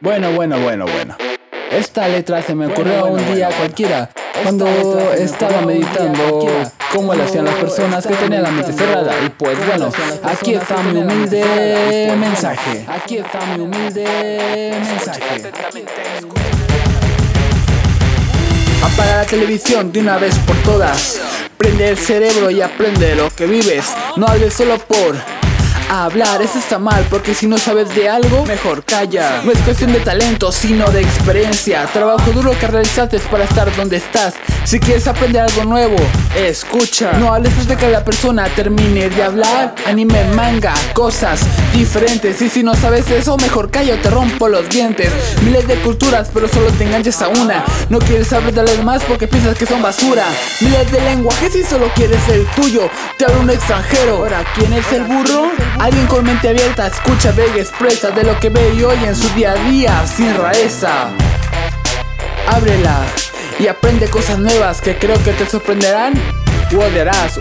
Bueno, bueno, bueno, bueno. Esta letra se me ocurrió un día cualquiera, cuando estaba meditando cómo le hacían las personas que tenían la mente cerrada. Y pues bueno, aquí está mi humilde mensaje. Aquí está mi humilde mensaje. Apaga la televisión de una vez por todas. Prende el cerebro y aprende lo que vives. No hables solo por hablar, eso está mal, porque si no sabes de algo, mejor calla. No es cuestión de talento, sino de experiencia. Trabajo duro que realizaste para estar donde estás. Si quieres aprender algo nuevo, escucha. No hables hasta que la persona termine de hablar. Anime, manga, cosas diferentes. Y si no sabes eso, mejor calla o te rompo los dientes. Miles de culturas, pero solo te enganches a una. No quieres saber de las demás porque piensas que son basura. Miles de lenguajes y solo quieres el tuyo. Te habla un extranjero. Ahora, ¿quién es el burro? Alguien con mente abierta escucha, ve y expresa de lo que ve y oye en su día a día sin rareza. Ábrela y aprende cosas nuevas que creo que te sorprenderán. U odiarás,